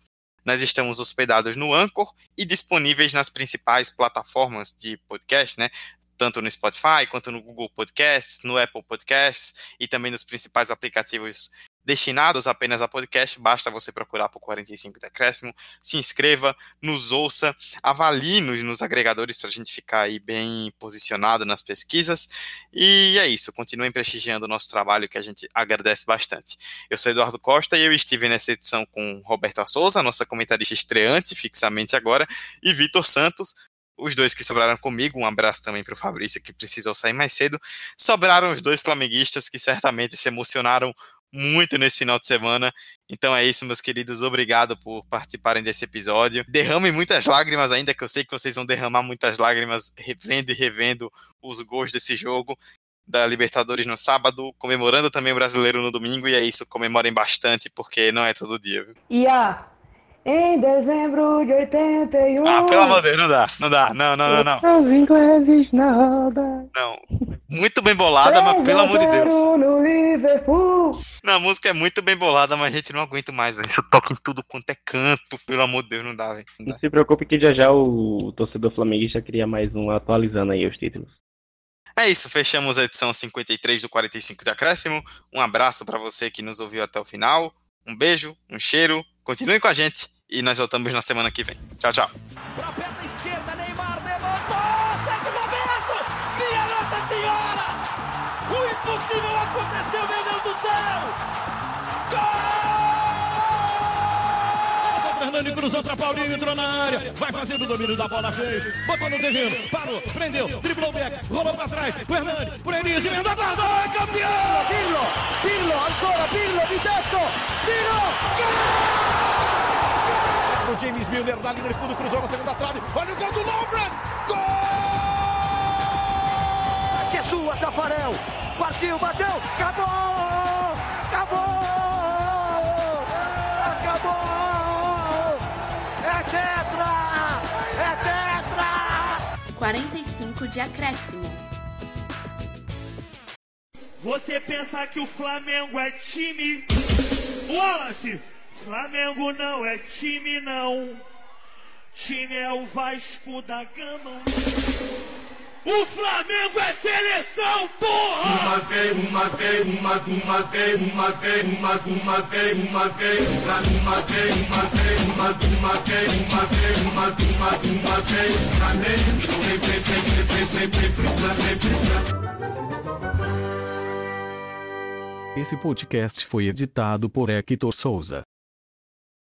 Nós estamos hospedados no Anchor e disponíveis nas principais plataformas de podcast, né? Tanto no Spotify, quanto no Google Podcasts, no Apple Podcasts e também nos principais aplicativos destinados apenas a podcast, basta você procurar por 45 Decréscimo, se inscreva, nos ouça, avalie-nos nos agregadores para a gente ficar aí bem posicionado nas pesquisas. E é isso, continuem prestigiando o nosso trabalho que a gente agradece bastante. Eu sou Eduardo Costa e eu estive nessa edição com Roberta Souza, nossa comentarista estreante fixamente agora, e Vitor Santos, os dois que sobraram comigo, um abraço também para o Fabrício, que precisou sair mais cedo. Sobraram os dois flamenguistas que certamente se emocionaram muito nesse final de semana. Então é isso, meus queridos. Obrigado por participarem desse episódio. Derramem muitas lágrimas ainda, que eu sei que vocês vão derramar muitas lágrimas revendo e revendo os gols desse jogo da Libertadores no sábado, comemorando também o brasileiro no domingo. E é isso, comemorem bastante, porque não é todo dia. Viu? E a em dezembro de 81. Ah, pelo amor de Deus, não dá, não dá, não, não, não, não. Na roda. Não. Muito bem bolada, mas pelo amor de Deus. No Liverpool. Não, a música é muito bem bolada, mas a gente não aguenta mais, velho. Isso toca em tudo quanto é canto, pelo amor de Deus, não dá, velho. Não, não se preocupe que já já o torcedor flamenguista cria mais um atualizando aí os títulos. É isso, fechamos a edição 53 do 45 de Acréscimo. Um abraço para você que nos ouviu até o final. Um beijo, um cheiro. Continue com a gente e nós voltamos na semana que vem. Tchau, tchau. O impossível aconteceu, meu Deus do céu! Gol! Fernando cruzou para Paulinho, entrou na área, vai fazendo o domínio da bola, fez, botou no terreno, parou, prendeu, driblou o back, rolou para trás, o Hernani, por Enis, emenda guarda, é campeão! Pirlo, Pirlo, ancora Pirlo, di tetto, tiro, gol! o James Milner na linha de fundo, cruzou na segunda trave. Olha o gol do Lovren! Sua, Tafarel! Partiu, bateu, acabou! Acabou! Acabou! É tetra! É tetra! 45 de acréscimo. Você pensa que o Flamengo é time? Wallace! Flamengo não é time, não. Time é o Vasco da Gama. O Flamengo é seleção, porra! Uma vez, uma vez, uma, uma vez, uma vez, uma, uma vez, uma vez, uma, uma vez, uma vez, uma, uma vez, uma vez, uma, uma, uma vez, Flamengo. Esse podcast foi editado por Hector Souza.